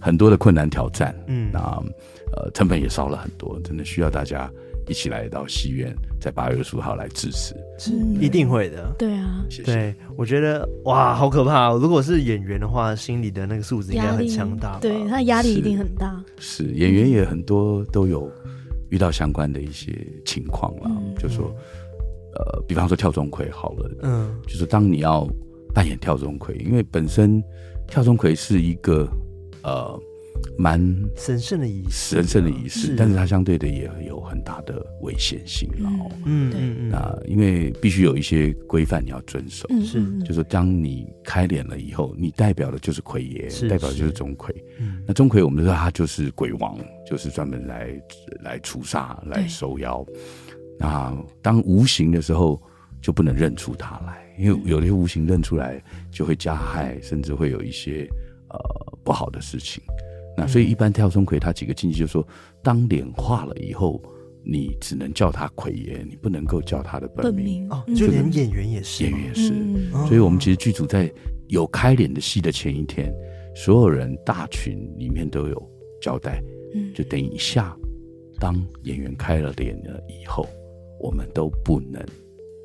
很多的困难挑战，嗯，那。呃，成本也少了很多，真的需要大家一起来到戏院，在八月二十五号来支持，是一定会的。对啊，谢谢。对，我觉得哇，好可怕！如果是演员的话，心里的那个素质应该很强大，对他压力一定很大。是，是演员也很多都有遇到相关的一些情况啦，嗯、就说呃，比方说跳钟馗好了，嗯，就是当你要扮演跳钟馗，因为本身跳钟馗是一个呃。蛮神圣的仪式，神圣的仪式，但是它相对的也有很大的危险性，然后，嗯嗯那因为必须有一些规范你要遵守，是，就是当你开脸了以后，你代表的就是魁爷，代表的就是钟馗，那钟馗我们知道他就是鬼王，就是专门来来除煞、来收妖，那当无形的时候就不能认出他来，因为有些无形认出来就会加害，甚至会有一些呃不好的事情。那所以一般跳钟馗，他几个禁忌就是说，当脸化了以后，你只能叫他魁爷，你不能够叫他的本名。哦，就连演员也是，演员也是。所以我们其实剧组在有开脸的戏的前一天，所有人大群里面都有交代，就等一下，当演员开了脸了以后，我们都不能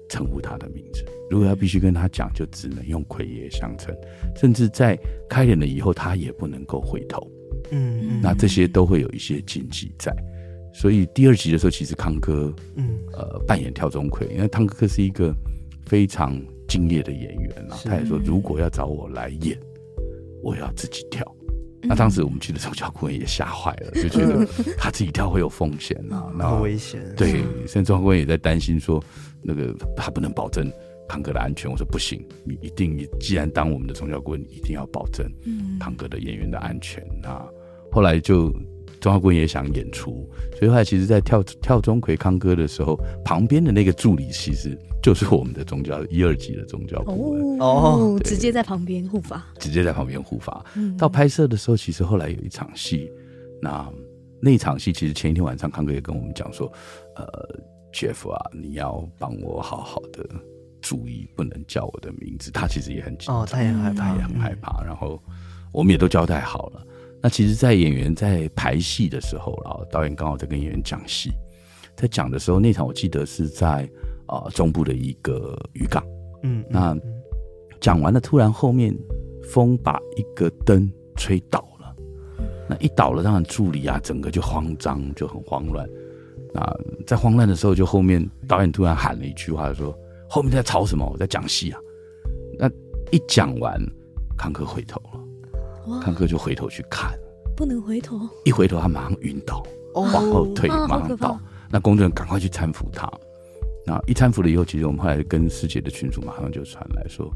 称呼他的名字。如果要必须跟他讲，就只能用魁爷相称，甚至在开脸了以后，他也不能够回头。嗯，那这些都会有一些禁忌在，所以第二集的时候，其实康哥，嗯，呃，扮演跳钟馗，因为汤哥哥是一个非常敬业的演员啊，他也说，如果要找我来演，我要自己跳。那当时我们去的时候，教顾问也吓坏了，就觉得他自己跳会有风险啊，那危险。对，甚至教顾问也在担心说，那个他不能保证康哥的安全。我说不行，你一定，你既然当我们的宗教顾问，你一定要保证康哥的演员的安全啊。后来就钟耀坤也想演出，所以后来其实，在跳跳钟馗康哥的时候，旁边的那个助理其实就是我们的宗教一二级的宗教顾问哦，直接在旁边护法，直接在旁边护法。到拍摄的时候，其实后来有一场戏，那那场戏其实前一天晚上康哥也跟我们讲说，呃，Jeff 啊，你要帮我好好的注意，不能叫我的名字。他其实也很紧张，哦，他也害怕，他也很害怕。然后我们也都交代好了。那其实，在演员在排戏的时候，然后导演刚好在跟演员讲戏，在讲的时候，那场我记得是在啊、呃、中部的一个渔港，嗯，那讲完了，突然后面风把一个灯吹倒了，那一倒了，当然助理啊整个就慌张，就很慌乱。那在慌乱的时候，就后面导演突然喊了一句话，说：“后面在吵什么？我在讲戏啊！”那一讲完，康克回头了。康哥就回头去看，不能回头。一回头，他马上晕倒，往后退，马上倒。那工作人员赶快去搀扶他。那一搀扶了以后，其实我们后来跟师姐的群组马上就传来说，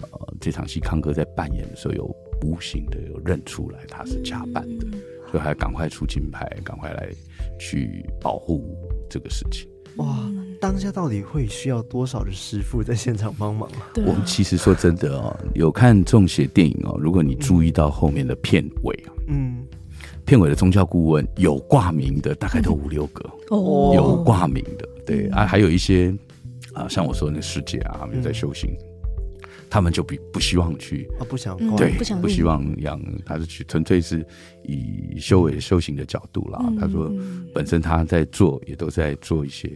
呃，这场戏康哥在扮演的时候有无形的有认出来他是假扮的，所以还赶快出金牌，赶快来去保护这个事情。哇，当下到底会需要多少的师傅在现场帮忙啊？对啊，我们其实说真的哦，有看中邪电影哦，如果你注意到后面的片尾啊，嗯，片尾的宗教顾问有挂名的，大概都五六个哦，有挂名的，对啊，还有一些啊，像我说的那师姐啊，他们在修行，他们就不不希望去啊，不想对，不希望养他是去，纯粹是以修为修行的角度啦。他说，本身他在做，也都在做一些。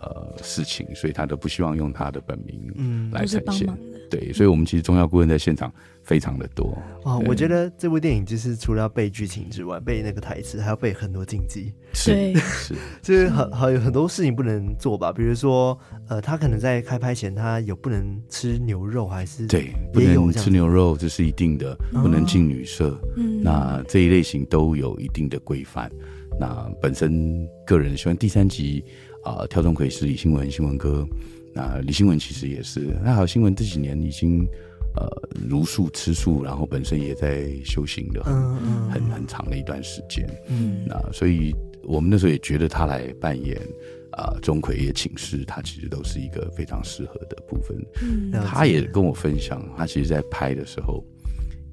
呃，事情，所以他都不希望用他的本名嗯来呈现，嗯、对，所以我们其实重要顾问在现场非常的多哦。我觉得这部电影就是除了要背剧情之外，背那个台词，还要背很多禁忌，是，是，就是很很有很多事情不能做吧，比如说呃，他可能在开拍前他有不能吃牛肉，还是对，不能吃牛肉，这是一定的，不能进女色，嗯，那这一类型都有一定的规范。那本身个人喜欢第三集。啊，跳钟馗是李新文，新文哥。那李新文其实也是，那好，新文这几年已经呃茹素吃素，然后本身也在修行的很很很长的一段时间。嗯，那所以我们那时候也觉得他来扮演啊钟馗也请示，他其实都是一个非常适合的部分。嗯，他也跟我分享，他其实在拍的时候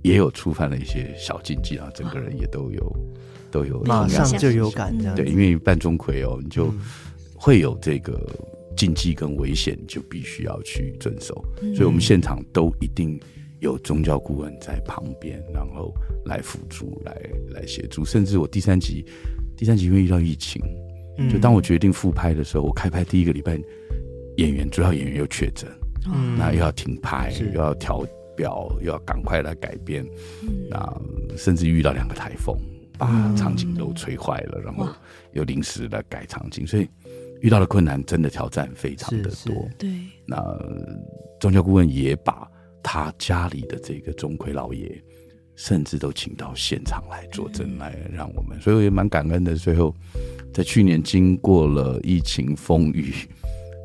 也有触犯了一些小禁忌啊，整个人也都有、啊、都有马上就有感。对，因为扮钟馗哦，你就。嗯会有这个禁忌跟危险，就必须要去遵守。嗯、所以，我们现场都一定有宗教顾问在旁边，然后来辅助、来来协助。甚至我第三集，第三集因为遇到疫情，就当我决定复拍的时候，我开拍第一个礼拜，演员主要演员又确诊，嗯，那又要停拍，又要调表，又要赶快来改编，那甚至遇到两个台风，把场景都吹坏了，然后又临时来改场景，所以遇到的困难真的挑战非常的多。对，那宗教顾问也把他家里的这个钟馗老爷。甚至都请到现场来作证，来让我们，所以我也蛮感恩的。最后，在去年经过了疫情风雨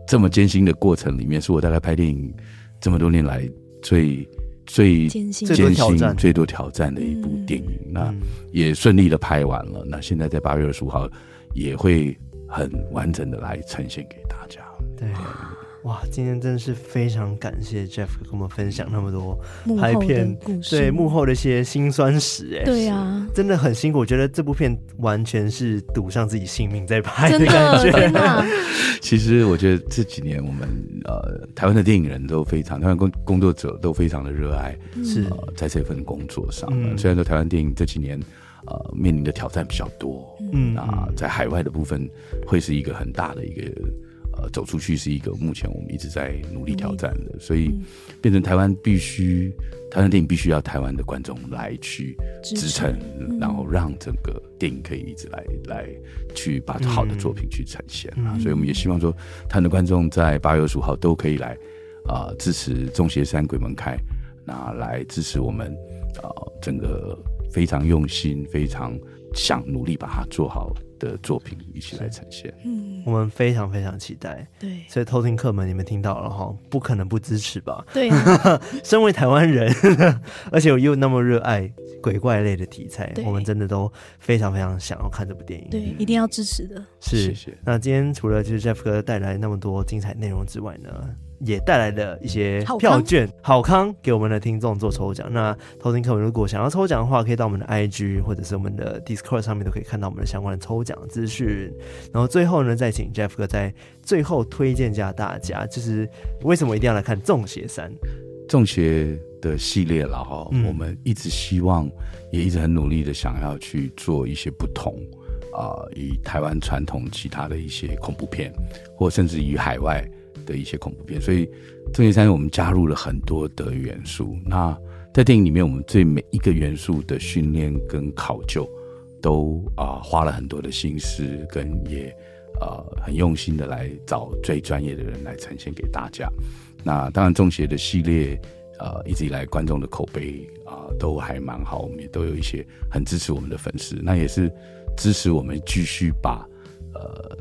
这么艰辛的过程里面，是我大概拍电影这么多年来最最艰辛、最多挑战的一部电影。那也顺利的拍完了。那现在在八月二十五号也会很完整的来呈现给大家。对。哇，今天真的是非常感谢 Jeff 跟我们分享那么多拍片故事，对幕后的一些辛酸史，哎，对啊，真的很辛苦。我觉得这部片完全是赌上自己性命在拍的感觉。真的，其实我觉得这几年我们呃台湾的电影人都非常，台湾工工作者都非常的热爱，是、呃、在这份工作上。嗯、虽然说台湾电影这几年呃面临的挑战比较多，嗯，那在海外的部分会是一个很大的一个。呃，走出去是一个目前我们一直在努力挑战的，所以变成台湾必须，台湾电影必须要台湾的观众来去支撑，然后让整个电影可以一直来来去把好的作品去呈现。啊。所以我们也希望说，台湾的观众在八月二十五号都可以来啊、呃、支持《中邪三鬼门开》，那来支持我们啊、呃、整个非常用心、非常想努力把它做好的作品一起来呈现，嗯，我们非常非常期待，对，所以偷听客们，你们听到了哈，不可能不支持吧？对、啊，身为台湾人，而且我又那么热爱鬼怪类的题材，我们真的都非常非常想要看这部电影，对，一定要支持的。是，谢谢。那今天除了就是 Jeff 哥带来那么多精彩内容之外呢？也带来了一些票券，好康给我们的听众做抽奖。那偷听客们如果想要抽奖的话，可以到我们的 IG 或者是我们的 Discord 上面都可以看到我们的相关的抽奖资讯。然后最后呢，再请 Jeff 哥在最后推荐一下大家，就是为什么一定要来看《中邪三》？众邪的系列了哈，嗯、我们一直希望，也一直很努力的想要去做一些不同啊，与、呃、台湾传统其他的一些恐怖片，或甚至于海外。的一些恐怖片，所以《众邪三》我们加入了很多的元素。那在电影里面，我们对每一个元素的训练跟考究，都啊、花了很多的心思，跟也呃很用心的来找最专业的人来呈现给大家。那当然，《中邪》的系列呃一直以来观众的口碑啊、都还蛮好，我们也都有一些很支持我们的粉丝，那也是支持我们继续把。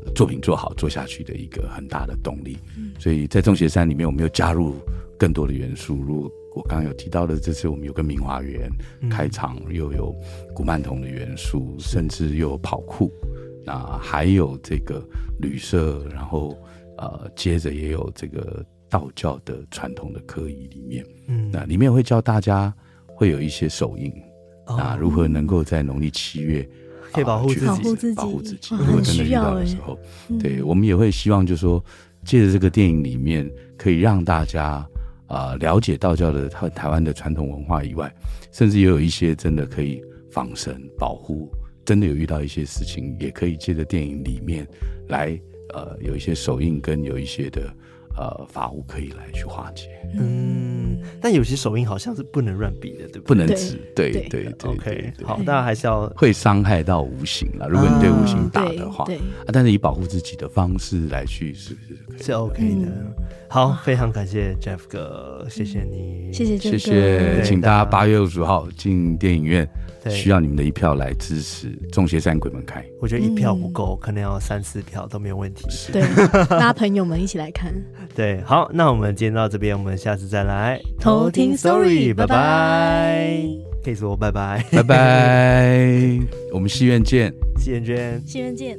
呃，作品做好做下去的一个很大的动力，嗯、所以在《中学三》里面，我们又加入更多的元素。如果我刚刚有提到的，这次我们有个明华园、嗯、开场，又有古曼童的元素，甚至又有跑酷，那还有这个旅社，然后呃，接着也有这个道教的传统的科仪里面，嗯，那里面会教大家会有一些手印，哦、那如何能够在农历七月。可以保护自己，保护自己。如果真的遇到的时候，对，我们也会希望，就是说，借着这个电影里面，可以让大家啊了解道教的台台湾的传统文化以外，甚至也有一些真的可以防身保护。真的有遇到一些事情，也可以借着电影里面来，呃，有一些手印跟有一些的。呃，法物可以来去化解，嗯，但有些手印好像是不能乱比的，对不对？不能指，对对对，OK，好，大家还是要会伤害到无形了。如果你对无形打的话，对，啊，但是以保护自己的方式来去是不是是 OK 的。好，非常感谢 Jeff 哥，谢谢你，谢谢谢谢，请大家八月二十五号进电影院。需要你们的一票来支持《中邪三鬼门开》。我觉得一票不够，嗯、可能要三四票都没有问题。对，拉朋友们一起来看。对，好，那我们今天到这边，我们下次再来偷听 Story，拜拜。可以说拜拜，拜拜，我们戏院见，戏院见，戏院见。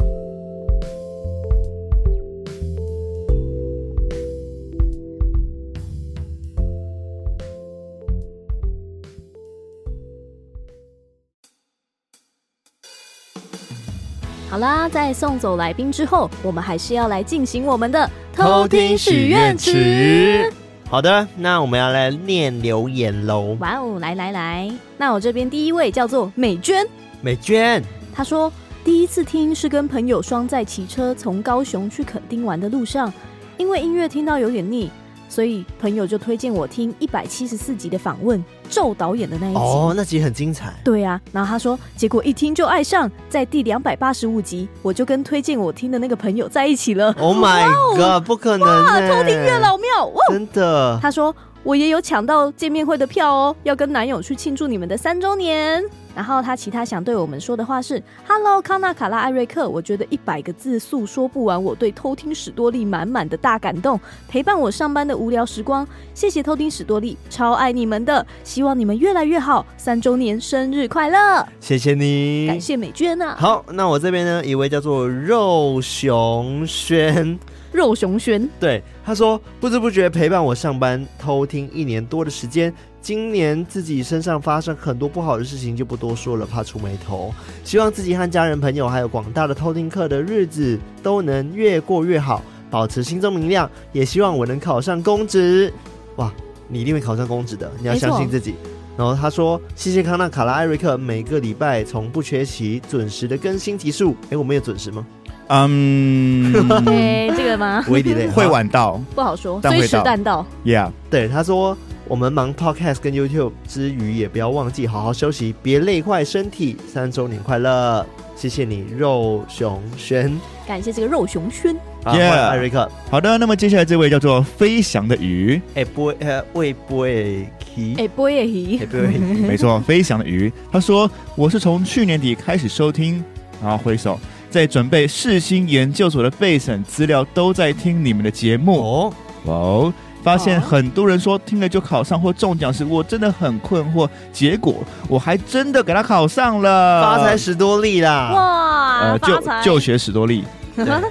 好啦，在送走来宾之后，我们还是要来进行我们的偷听许愿池。好的，那我们要来念留言喽。哇哦，来来来，那我这边第一位叫做美娟。美娟，她说：“第一次听是跟朋友双在骑车从高雄去垦丁玩的路上，因为音乐听到有点腻。所以朋友就推荐我听一百七十四集的访问，咒导演的那一集。哦，那集很精彩。对啊，然后他说，结果一听就爱上，在第两百八十五集，我就跟推荐我听的那个朋友在一起了。Oh my god，不可能！哇，偷听月老庙，哇，真的。他说。我也有抢到见面会的票哦，要跟男友去庆祝你们的三周年。然后他其他想对我们说的话是：Hello，康纳、卡拉、艾瑞克，我觉得一百个字诉说不完我对偷听史多利满满的大感动，陪伴我上班的无聊时光。谢谢偷听史多利，超爱你们的，希望你们越来越好。三周年生日快乐！谢谢你，感谢美娟啊。好，那我这边呢，一位叫做肉熊轩。肉熊轩，对他说，不知不觉陪伴我上班偷听一年多的时间，今年自己身上发生很多不好的事情，就不多说了，怕出眉头。希望自己和家人朋友还有广大的偷听客的日子都能越过越好，保持心中明亮。也希望我能考上公职。哇，你一定会考上公职的，你要相信自己。然后他说，谢谢康纳、卡拉、艾瑞克，每个礼拜从不缺席，准时的更新集数。诶，我们有准时吗？嗯，对，这个吗？会晚到，不好说，但会到。到。Yeah，对，他说我们忙 Podcast 跟 YouTube 之余，也不要忘记好好休息，别累坏身体。三周年快乐，谢谢你，肉熊轩。感谢这个肉熊轩。Yeah，艾瑞克。好的，那么接下来这位叫做飞翔的鱼。哎，不会，呃，喂，不会，he，哎，不会，he，不会，没错，飞翔的鱼。他说我是从去年底开始收听，然后挥手。在准备世新研究所的备审资料，都在听你们的节目哦。哦，发现很多人说听了就考上或中奖时，我真的很困惑。结果我还真的给他考上了，发财史多利啦！哇，呃，就就学史多利。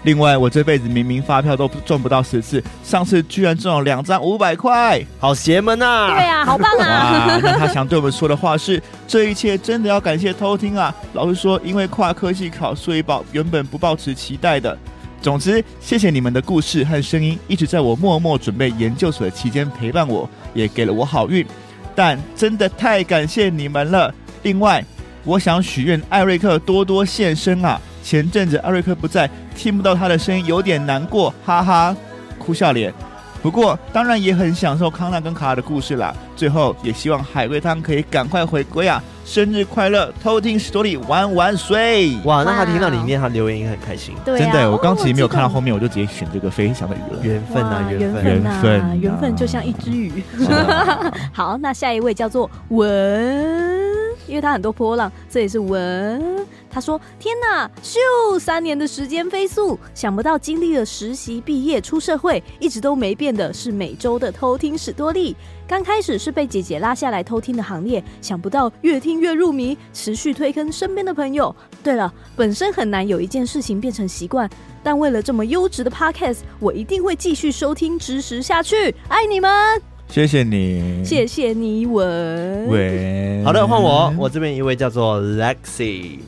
另外，我这辈子明明发票都中不到十次，上次居然中了两张五百块，好邪门啊！对啊，好棒啊！那他想对我们说的话是：这一切真的要感谢偷听啊！老实说，因为跨科技考，所以抱原本不抱持期待的。总之，谢谢你们的故事和声音，一直在我默默准备研究所的期间陪伴我，也给了我好运。但真的太感谢你们了！另外，我想许愿艾瑞克多多现身啊！前阵子艾瑞克不在，听不到他的声音，有点难过，哈哈，哭笑脸。不过当然也很享受康纳跟卡拉的故事啦。最后也希望海龟汤可以赶快回归啊！生日快乐，偷听史多利万万岁！哇，那他听到里面他留言也很开心。对啊，真的，我刚其实没有看到后面，我就直接选这个飞翔的鱼了。缘分啊，缘分，缘分啊，缘分就像一只鱼。好，那下一位叫做文，因为他很多波浪，这也是文。他说：“天哪，咻！三年的时间飞速，想不到经历了实习、毕业、出社会，一直都没变的是每周的偷听史多利。刚开始是被姐姐拉下来偷听的行列，想不到越听越入迷，持续推坑身边的朋友。对了，本身很难有一件事情变成习惯，但为了这么优质的 Podcast，我一定会继续收听支持下去。爱你们，谢谢你，谢谢你，文文。好的，换我，我这边一位叫做 Lexi。”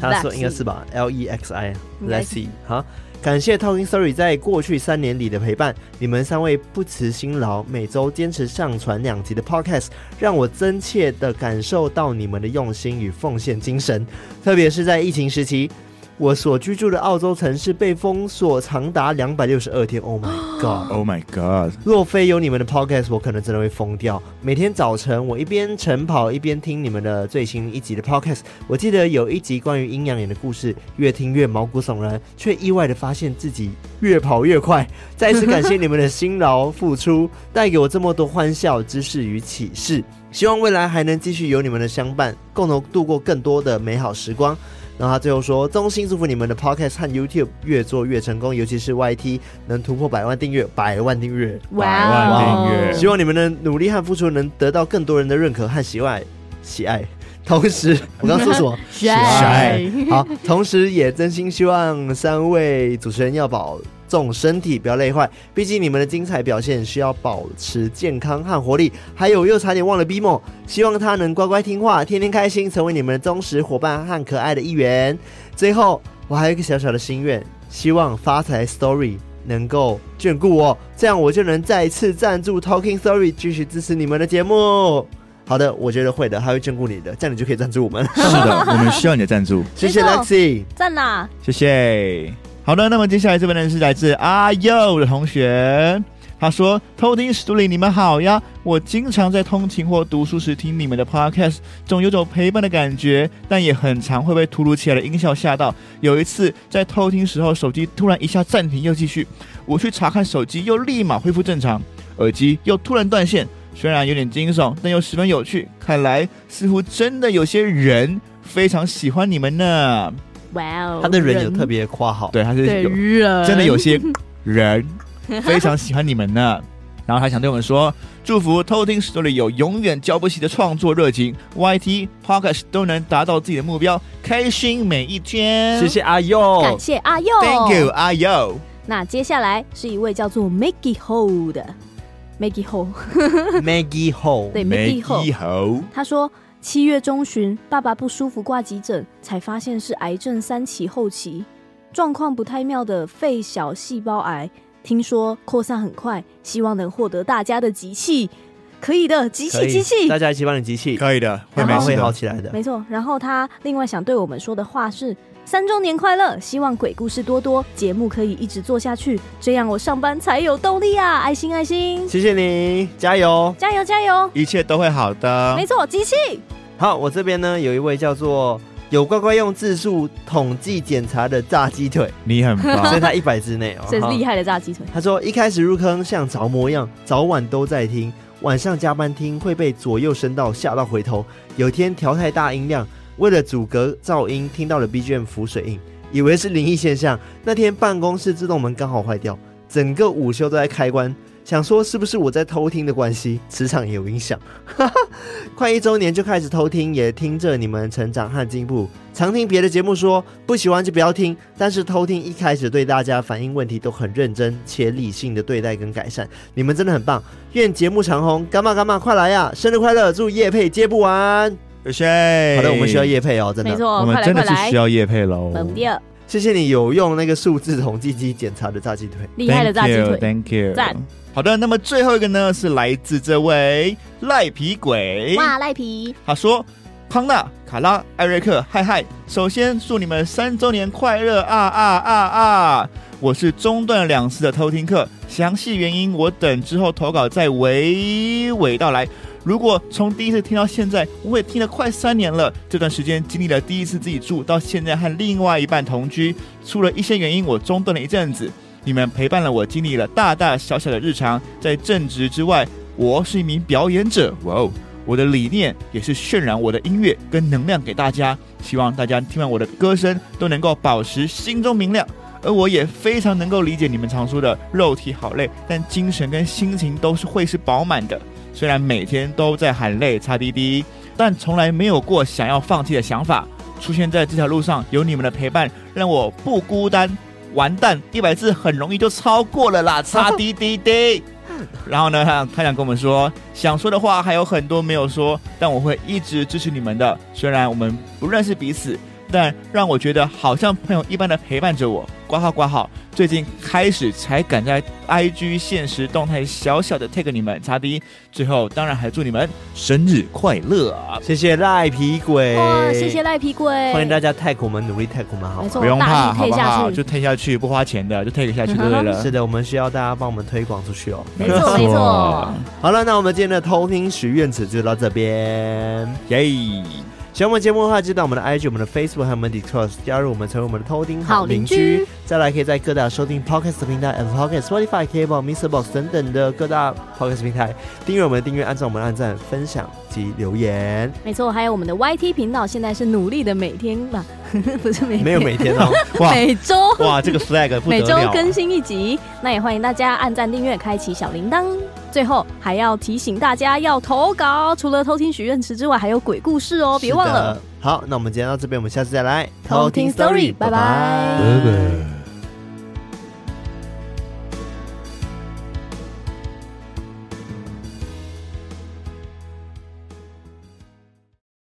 他说应该是吧，L E X I，Let's see。好，感谢 Talking Story 在过去三年里的陪伴，你们三位不辞辛劳，每周坚持上传两集的 Podcast，让我真切的感受到你们的用心与奉献精神，特别是在疫情时期。我所居住的澳洲城市被封锁长达两百六十二天。Oh my god! Oh my god! 若非有你们的 podcast，我可能真的会疯掉。每天早晨，我一边晨跑一边听你们的最新一集的 podcast。我记得有一集关于阴阳眼的故事，越听越毛骨悚然，却意外的发现自己越跑越快。再次感谢你们的辛劳付出，带给我这么多欢笑、知识与启示。希望未来还能继续有你们的相伴，共同度过更多的美好时光。然后他最后说：“衷心祝福你们的 Podcast 和 YouTube 越做越成功，尤其是 YT 能突破百万订阅，百万订阅，百万订阅。希望你们的努力和付出能得到更多人的认可和喜爱，喜爱。同时，我刚刚说什么？喜爱。好，同时也真心希望三位主持人要保。”重身体不要累坏，毕竟你们的精彩表现需要保持健康和活力。还有，又差点忘了 BMO，希望他能乖乖听话，天天开心，成为你们的忠实伙伴和可爱的一员。最后，我还有一个小小的心愿，希望发财 Story 能够眷顾我，这样我就能再次赞助 Talking Story，继续支持你们的节目。好的，我觉得会的，他会眷顾你的，这样你就可以赞助我们。是的，我们需要你的赞助。谢谢 Lexi，赞啦！谢谢。好的，那么接下来这位呢是来自阿佑的同学。他说：“偷听史都里，你们好呀！我经常在通勤或读书时听你们的 podcast，总有种陪伴的感觉，但也很常会被突如其来的音效吓到。有一次在偷听时候，手机突然一下暂停又继续，我去查看手机，又立马恢复正常，耳机又突然断线。虽然有点惊悚，但又十分有趣。看来似乎真的有些人非常喜欢你们呢。哇哦，他的人有特别夸好，对，他是有人。真的有些人。”非常喜欢你们呢，然后他想对我们说，祝福偷听 Story 有永远浇不熄的创作热情，YT Podcast 都能达到自己的目标，开心每一天。谢谢阿佑，感谢阿佑，Thank you 阿佑。那接下来是一位叫做 Maggie Ho 的。Maggie Ho，Maggie Ho，对 Maggie Ho，他说七月中旬爸爸不舒服挂急诊，才发现是癌症三期后期，状况不太妙的肺小细胞癌。听说扩散很快，希望能获得大家的集气，可以的，集气集气，大家一起帮你集气，可以的，会慢慢会好起来的，没错。然后他另外想对我们说的话是：三周年快乐，希望鬼故事多多，节目可以一直做下去，这样我上班才有动力啊！爱心爱心，谢谢你，加油，加油加油，一切都会好的，没错，集气。好，我这边呢有一位叫做。有乖乖用字数统计检查的炸鸡腿，你很棒，所以他一百之内哦，这是厉害的炸鸡腿。他说一开始入坑像着魔一样，早晚都在听，晚上加班听会被左右声道吓到回头。有天调太大音量，为了阻隔噪音，听到了 BGM 浮水印，以为是灵异现象。那天办公室自动门刚好坏掉，整个午休都在开关。想说是不是我在偷听的关系，磁场也有影响。快一周年就开始偷听，也听着你们成长和进步。常听别的节目说不喜欢就不要听，但是偷听一开始对大家反映问题都很认真且理性的对待跟改善，你们真的很棒。愿节目长红，干嘛干嘛，快来呀！生日快乐，祝叶配接不完。谢谢。好的，我们需要叶配哦，真的，没错，我们真的是需要叶配喽。谢谢你有用那个数字统计机检查的炸鸡腿，厉害的炸鸡腿，Thank you，赞。好的，那么最后一个呢是来自这位赖皮鬼，哇，赖皮。他说：康纳、卡拉、艾瑞克，嗨嗨，首先祝你们三周年快乐啊啊啊啊！我是中断两次的偷听课，详细原因我等之后投稿再娓娓道来。如果从第一次听到现在，我也听了快三年了。这段时间经历了第一次自己住，到现在和另外一半同居，出了一些原因，我中断了一阵子。你们陪伴了我，经历了大大小小的日常。在正职之外，我是一名表演者。哇哦，我的理念也是渲染我的音乐跟能量给大家。希望大家听完我的歌声，都能够保持心中明亮。而我也非常能够理解你们常说的肉体好累，但精神跟心情都是会是饱满的。虽然每天都在喊累擦滴滴，但从来没有过想要放弃的想法。出现在这条路上，有你们的陪伴，让我不孤单。完蛋，一百字很容易就超过了啦，擦 滴滴滴。然后呢，他他想跟我们说，想说的话还有很多没有说，但我会一直支持你们的。虽然我们不认识彼此。但让我觉得好像朋友一般的陪伴着我，挂号挂号。最近开始才敢在 IG 现实动态小小的 tag 你们，擦滴。最后当然还祝你们生日快乐啊！谢谢赖皮鬼，谢谢赖皮鬼，欢迎大家 tag 我们，努力 tag 我们，好，不用怕，好不好？就 tag 下去，不花钱的，就 tag 下去就对了。是的，我们需要大家帮我们推广出去哦。没错没错。好了，那我们今天的偷听许愿池就到这边，耶。喜欢我们节目的话，记得到我们的 IG、我们的 Facebook 还有我们的 Discord 加入我们，成为我们的偷听好邻居。再来，可以在各大收听 Podcast 平台，Apple Podcast、Spotify、Kable、MixerBox 等等的各大 Podcast 平台订阅我们的订阅，按照我们的按赞、分享及留言。没错，还有我们的 YT 频道，现在是努力的每天吧，不是每天，没有每天哦，每周哇，这个 flag 每周更新一集。那也欢迎大家按赞、订阅、开启小铃铛。最后还要提醒大家要投稿，除了偷听许愿池之外，还有鬼故事哦，别忘了。好，那我们今天到这边，我们下次再来偷听 story，拜拜。拜拜。